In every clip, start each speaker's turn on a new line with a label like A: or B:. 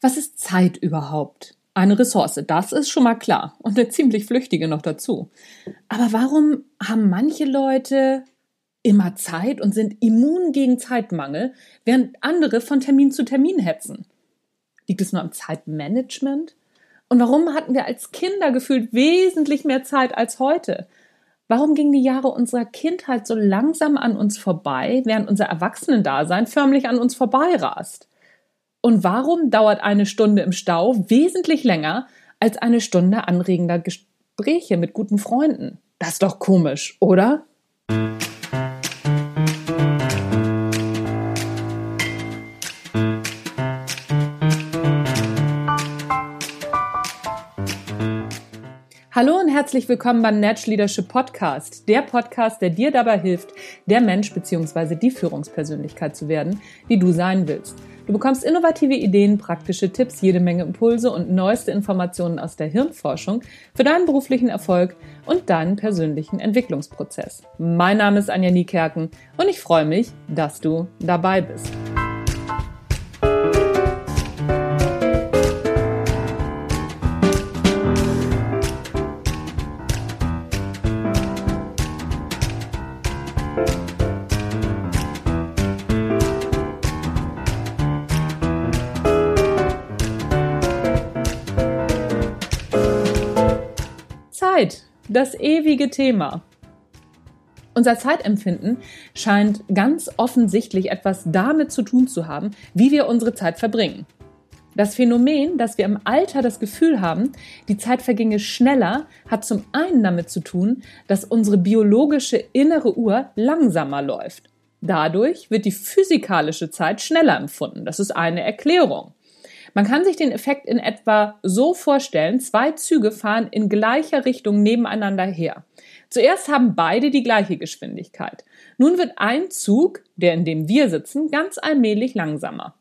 A: Was ist Zeit überhaupt? Eine Ressource, das ist schon mal klar und eine ziemlich flüchtige noch dazu. Aber warum haben manche Leute immer Zeit und sind immun gegen Zeitmangel, während andere von Termin zu Termin hetzen? Liegt es nur am Zeitmanagement? Und warum hatten wir als Kinder gefühlt wesentlich mehr Zeit als heute? Warum gingen die Jahre unserer Kindheit so langsam an uns vorbei, während unser Erwachsenendasein förmlich an uns vorbeirast? Und warum dauert eine Stunde im Stau wesentlich länger als eine Stunde anregender Gespräche mit guten Freunden? Das ist doch komisch, oder? Hallo und herzlich willkommen beim Natch Leadership Podcast, der Podcast, der dir dabei hilft, der Mensch bzw. die Führungspersönlichkeit zu werden, die du sein willst. Du bekommst innovative Ideen, praktische Tipps, jede Menge Impulse und neueste Informationen aus der Hirnforschung für deinen beruflichen Erfolg und deinen persönlichen Entwicklungsprozess. Mein Name ist Anja Niekerken und ich freue mich, dass du dabei bist. Zeit, das ewige Thema. Unser Zeitempfinden scheint ganz offensichtlich etwas damit zu tun zu haben, wie wir unsere Zeit verbringen. Das Phänomen, dass wir im Alter das Gefühl haben, die Zeit verginge schneller, hat zum einen damit zu tun, dass unsere biologische innere Uhr langsamer läuft. Dadurch wird die physikalische Zeit schneller empfunden. Das ist eine Erklärung. Man kann sich den Effekt in etwa so vorstellen, zwei Züge fahren in gleicher Richtung nebeneinander her. Zuerst haben beide die gleiche Geschwindigkeit. Nun wird ein Zug, der in dem wir sitzen, ganz allmählich langsamer.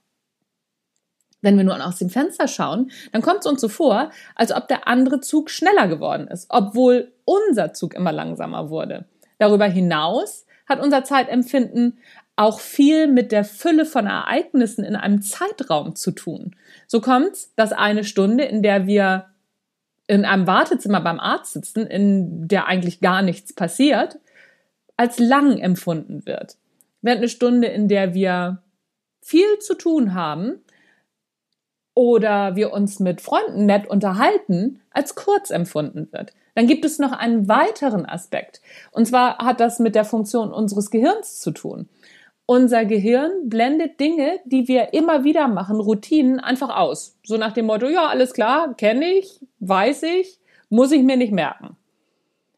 A: Wenn wir nun aus dem Fenster schauen, dann kommt es uns so vor, als ob der andere Zug schneller geworden ist, obwohl unser Zug immer langsamer wurde. Darüber hinaus hat unser Zeitempfinden auch viel mit der Fülle von Ereignissen in einem Zeitraum zu tun. So kommt's, dass eine Stunde, in der wir in einem Wartezimmer beim Arzt sitzen, in der eigentlich gar nichts passiert, als lang empfunden wird. Während eine Stunde, in der wir viel zu tun haben oder wir uns mit Freunden nett unterhalten, als kurz empfunden wird. Dann gibt es noch einen weiteren Aspekt. Und zwar hat das mit der Funktion unseres Gehirns zu tun. Unser Gehirn blendet Dinge, die wir immer wieder machen, Routinen, einfach aus. So nach dem Motto, ja, alles klar, kenne ich, weiß ich, muss ich mir nicht merken.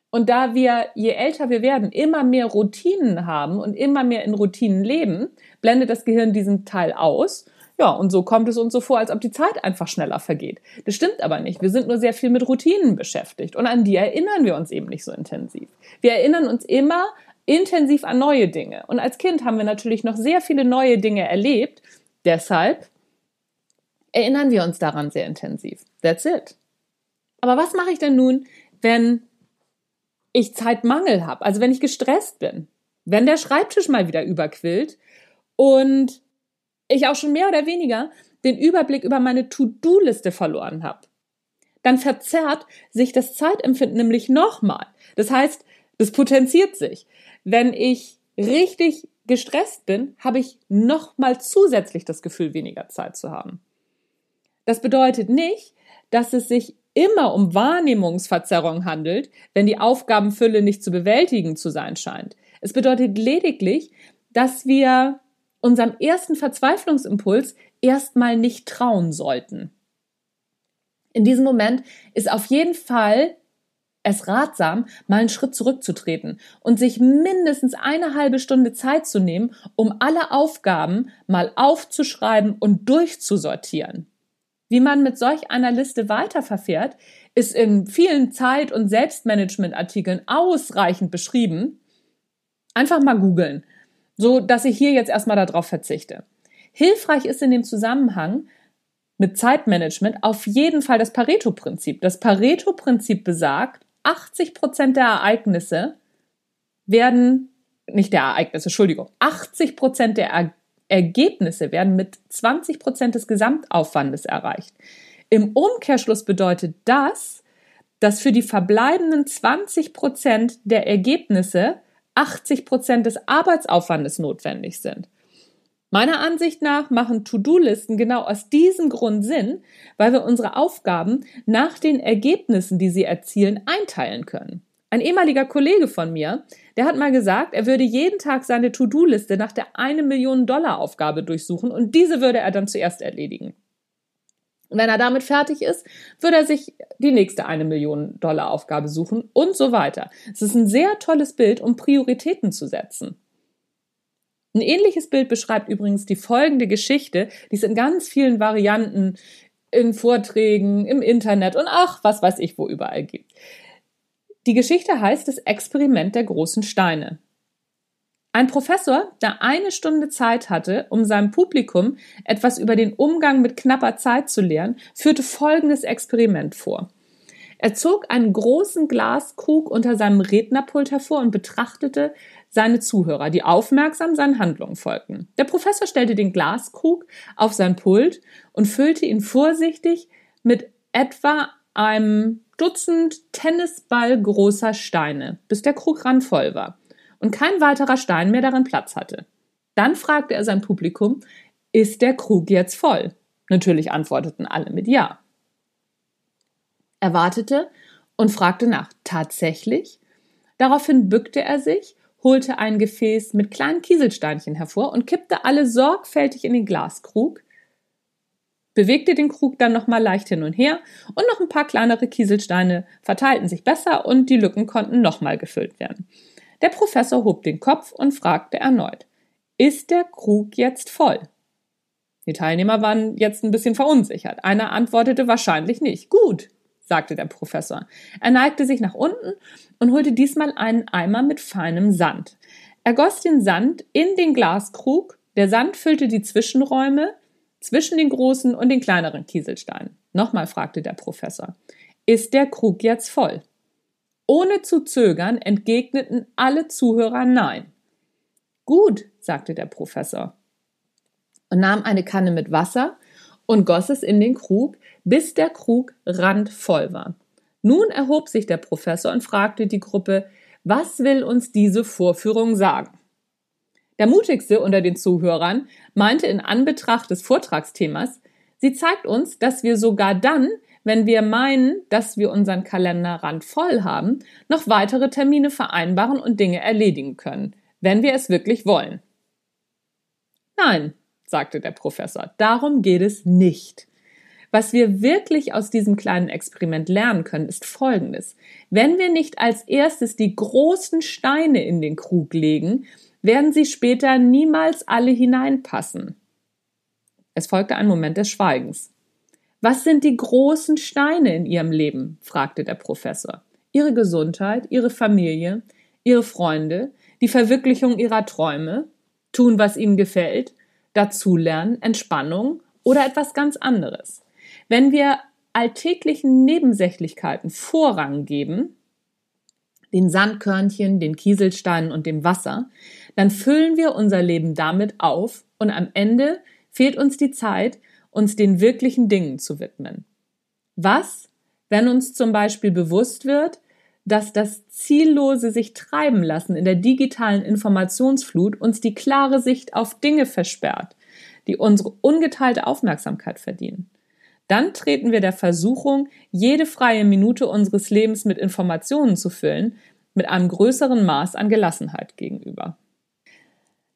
A: Und da wir, je älter wir werden, immer mehr Routinen haben und immer mehr in Routinen leben, blendet das Gehirn diesen Teil aus. Ja, und so kommt es uns so vor, als ob die Zeit einfach schneller vergeht. Das stimmt aber nicht. Wir sind nur sehr viel mit Routinen beschäftigt und an die erinnern wir uns eben nicht so intensiv. Wir erinnern uns immer intensiv an neue Dinge. Und als Kind haben wir natürlich noch sehr viele neue Dinge erlebt. Deshalb erinnern wir uns daran sehr intensiv. That's it. Aber was mache ich denn nun, wenn ich Zeitmangel habe? Also wenn ich gestresst bin, wenn der Schreibtisch mal wieder überquillt und ich auch schon mehr oder weniger den Überblick über meine To-Do-Liste verloren habe. Dann verzerrt sich das Zeitempfinden nämlich nochmal. Das heißt, das potenziert sich. Wenn ich richtig gestresst bin, habe ich nochmal zusätzlich das Gefühl, weniger Zeit zu haben. Das bedeutet nicht, dass es sich immer um Wahrnehmungsverzerrung handelt, wenn die Aufgabenfülle nicht zu bewältigen zu sein scheint. Es bedeutet lediglich, dass wir unserem ersten Verzweiflungsimpuls erstmal nicht trauen sollten. In diesem Moment ist auf jeden Fall es ratsam, mal einen Schritt zurückzutreten und sich mindestens eine halbe Stunde Zeit zu nehmen, um alle Aufgaben mal aufzuschreiben und durchzusortieren. Wie man mit solch einer Liste weiterverfährt, ist in vielen Zeit- und Selbstmanagement-Artikeln ausreichend beschrieben. Einfach mal googeln, so dass ich hier jetzt erstmal darauf verzichte. Hilfreich ist in dem Zusammenhang mit Zeitmanagement auf jeden Fall das Pareto-Prinzip. Das Pareto-Prinzip besagt, 80 Prozent der Ereignisse werden, nicht der Ereignisse, Entschuldigung, 80 Prozent der Ergebnisse werden mit 20 Prozent des Gesamtaufwandes erreicht. Im Umkehrschluss bedeutet das, dass für die verbleibenden 20 Prozent der Ergebnisse 80 Prozent des Arbeitsaufwandes notwendig sind. Meiner Ansicht nach machen To-Do-Listen genau aus diesem Grund Sinn, weil wir unsere Aufgaben nach den Ergebnissen, die sie erzielen, einteilen können. Ein ehemaliger Kollege von mir, der hat mal gesagt, er würde jeden Tag seine To-Do-Liste nach der eine Million Dollar Aufgabe durchsuchen und diese würde er dann zuerst erledigen. Und wenn er damit fertig ist, würde er sich die nächste eine Million Dollar Aufgabe suchen und so weiter. Es ist ein sehr tolles Bild, um Prioritäten zu setzen. Ein ähnliches Bild beschreibt übrigens die folgende Geschichte, die es in ganz vielen Varianten in Vorträgen, im Internet und ach, was weiß ich, wo überall gibt. Die Geschichte heißt das Experiment der großen Steine. Ein Professor, der eine Stunde Zeit hatte, um seinem Publikum etwas über den Umgang mit knapper Zeit zu lernen, führte folgendes Experiment vor. Er zog einen großen Glaskrug unter seinem Rednerpult hervor und betrachtete seine Zuhörer, die aufmerksam seinen Handlungen folgten. Der Professor stellte den Glaskrug auf sein Pult und füllte ihn vorsichtig mit etwa einem Dutzend Tennisball großer Steine, bis der Krug randvoll war und kein weiterer Stein mehr darin Platz hatte. Dann fragte er sein Publikum, ist der Krug jetzt voll? Natürlich antworteten alle mit Ja. Er wartete und fragte nach, tatsächlich? Daraufhin bückte er sich holte ein Gefäß mit kleinen Kieselsteinchen hervor und kippte alle sorgfältig in den Glaskrug, bewegte den Krug dann nochmal leicht hin und her und noch ein paar kleinere Kieselsteine verteilten sich besser und die Lücken konnten nochmal gefüllt werden. Der Professor hob den Kopf und fragte erneut, ist der Krug jetzt voll? Die Teilnehmer waren jetzt ein bisschen verunsichert. Einer antwortete wahrscheinlich nicht. Gut, sagte der Professor. Er neigte sich nach unten und holte diesmal einen Eimer mit feinem Sand. Er goss den Sand in den Glaskrug, der Sand füllte die Zwischenräume zwischen den großen und den kleineren Kieselsteinen. Nochmal fragte der Professor. Ist der Krug jetzt voll? Ohne zu zögern entgegneten alle Zuhörer Nein. Gut, sagte der Professor und nahm eine Kanne mit Wasser und goss es in den Krug, bis der Krug randvoll war. Nun erhob sich der Professor und fragte die Gruppe, was will uns diese Vorführung sagen? Der mutigste unter den Zuhörern meinte in Anbetracht des Vortragsthemas, sie zeigt uns, dass wir sogar dann, wenn wir meinen, dass wir unseren Kalender randvoll haben, noch weitere Termine vereinbaren und Dinge erledigen können, wenn wir es wirklich wollen. Nein, sagte der Professor, darum geht es nicht. Was wir wirklich aus diesem kleinen Experiment lernen können, ist Folgendes. Wenn wir nicht als erstes die großen Steine in den Krug legen, werden sie später niemals alle hineinpassen. Es folgte ein Moment des Schweigens. Was sind die großen Steine in Ihrem Leben? fragte der Professor. Ihre Gesundheit, Ihre Familie, Ihre Freunde, die Verwirklichung Ihrer Träume, tun, was Ihnen gefällt, dazulernen, Entspannung oder etwas ganz anderes. Wenn wir alltäglichen Nebensächlichkeiten Vorrang geben, den Sandkörnchen, den Kieselsteinen und dem Wasser, dann füllen wir unser Leben damit auf und am Ende fehlt uns die Zeit, uns den wirklichen Dingen zu widmen. Was, wenn uns zum Beispiel bewusst wird, dass das ziellose sich treiben lassen in der digitalen Informationsflut uns die klare Sicht auf Dinge versperrt, die unsere ungeteilte Aufmerksamkeit verdienen. Dann treten wir der Versuchung, jede freie Minute unseres Lebens mit Informationen zu füllen, mit einem größeren Maß an Gelassenheit gegenüber.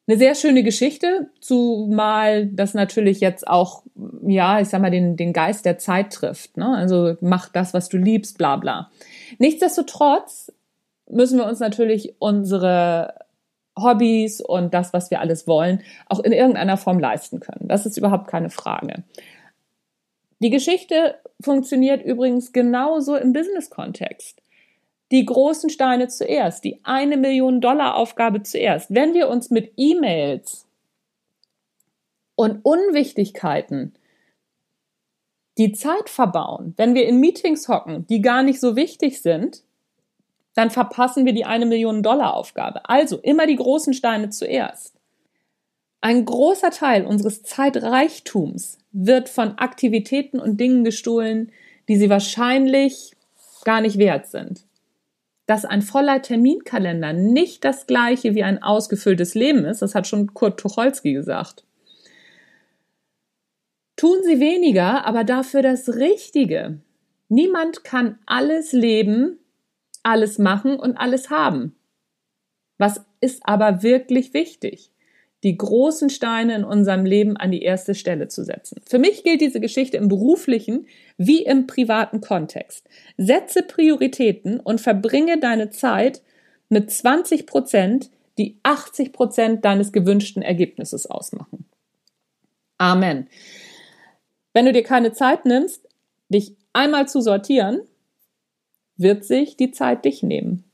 A: Eine sehr schöne Geschichte, zumal das natürlich jetzt auch, ja, ich sag mal, den, den Geist der Zeit trifft. Ne? Also mach das, was du liebst, bla bla. Nichtsdestotrotz müssen wir uns natürlich unsere Hobbys und das, was wir alles wollen, auch in irgendeiner Form leisten können. Das ist überhaupt keine Frage. Die Geschichte funktioniert übrigens genauso im Business-Kontext. Die großen Steine zuerst, die eine Million Dollar Aufgabe zuerst. Wenn wir uns mit E-Mails und Unwichtigkeiten die Zeit verbauen, wenn wir in Meetings hocken, die gar nicht so wichtig sind, dann verpassen wir die eine Million Dollar Aufgabe. Also immer die großen Steine zuerst. Ein großer Teil unseres Zeitreichtums wird von Aktivitäten und Dingen gestohlen, die sie wahrscheinlich gar nicht wert sind. Dass ein voller Terminkalender nicht das gleiche wie ein ausgefülltes Leben ist, das hat schon Kurt Tucholsky gesagt. Tun Sie weniger, aber dafür das Richtige. Niemand kann alles leben, alles machen und alles haben. Was ist aber wirklich wichtig? Die großen Steine in unserem Leben an die erste Stelle zu setzen. Für mich gilt diese Geschichte im beruflichen wie im privaten Kontext. Setze Prioritäten und verbringe deine Zeit mit 20 Prozent, die 80 Prozent deines gewünschten Ergebnisses ausmachen. Amen. Wenn du dir keine Zeit nimmst, dich einmal zu sortieren, wird sich die Zeit dich nehmen.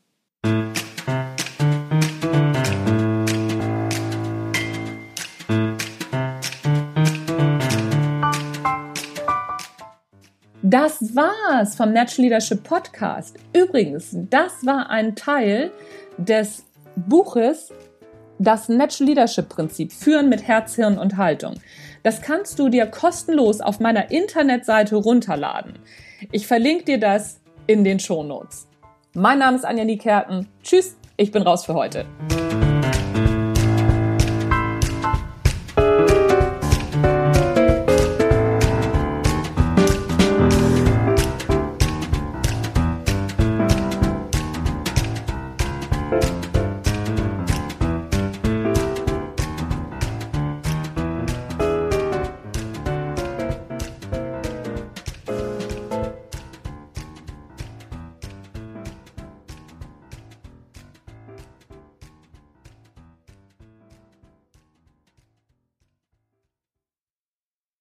A: Das war's vom Natural Leadership Podcast. Übrigens, das war ein Teil des Buches Das Natural Leadership Prinzip Führen mit Herz, Hirn und Haltung. Das kannst du dir kostenlos auf meiner Internetseite runterladen. Ich verlinke dir das in den Shownotes. Mein Name ist Anja Niekerken. Tschüss, ich bin raus für heute. Bye.